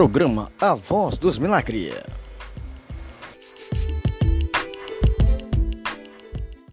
Programa A Voz dos Milagres.